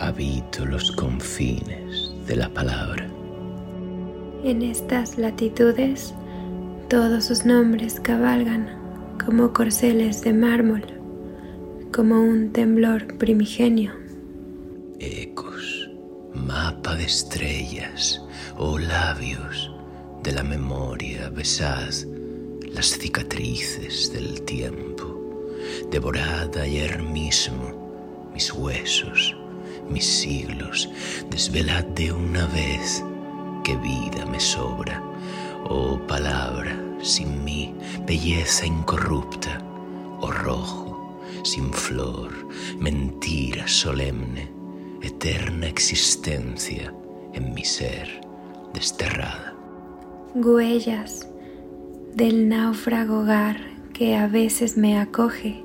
habito los confines de la palabra. En estas latitudes todos sus nombres cabalgan como corceles de mármol, como un temblor primigenio. Ecos, mapa de estrellas o labios de la memoria, besad las cicatrices del tiempo, devorad ayer mismo mis huesos, mis siglos, desvelad de una vez que vida me sobra, oh palabra sin mí, belleza incorrupta, oh rojo, sin flor, mentira solemne, eterna existencia en mi ser desterrada. Huellas del náufrago hogar que a veces me acoge,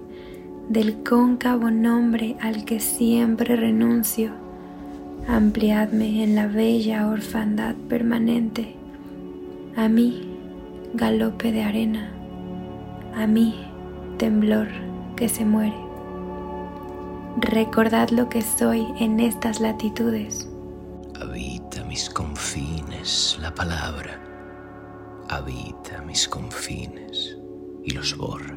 del cóncavo nombre al que siempre renuncio, ampliadme en la bella orfandad permanente, a mí galope de arena, a mí temblor que se muere. Recordad lo que soy en estas latitudes. Habita mis confines la palabra habita mis confines y los borra.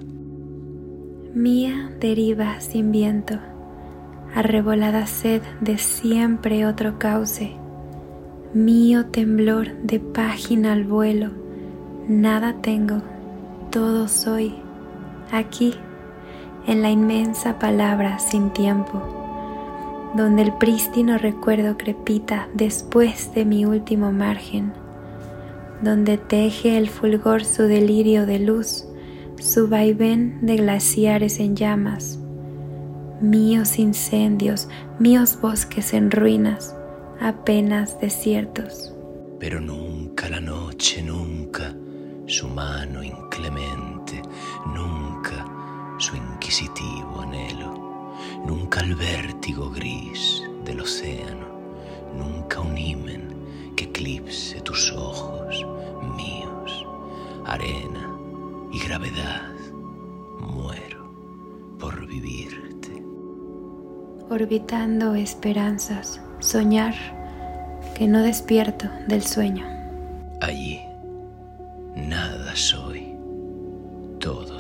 Mía deriva sin viento, arrebolada sed de siempre otro cauce, mío temblor de página al vuelo, nada tengo, todo soy, aquí, en la inmensa palabra sin tiempo, donde el prístino recuerdo crepita después de mi último margen donde teje el fulgor su delirio de luz, su vaivén de glaciares en llamas, míos incendios, míos bosques en ruinas, apenas desiertos. Pero nunca la noche, nunca su mano inclemente, nunca su inquisitivo anhelo, nunca el vértigo gris del océano, nunca un himen que eclipse tus ojos míos, arena y gravedad, muero por vivirte. Orbitando esperanzas, soñar que no despierto del sueño. Allí, nada soy, todo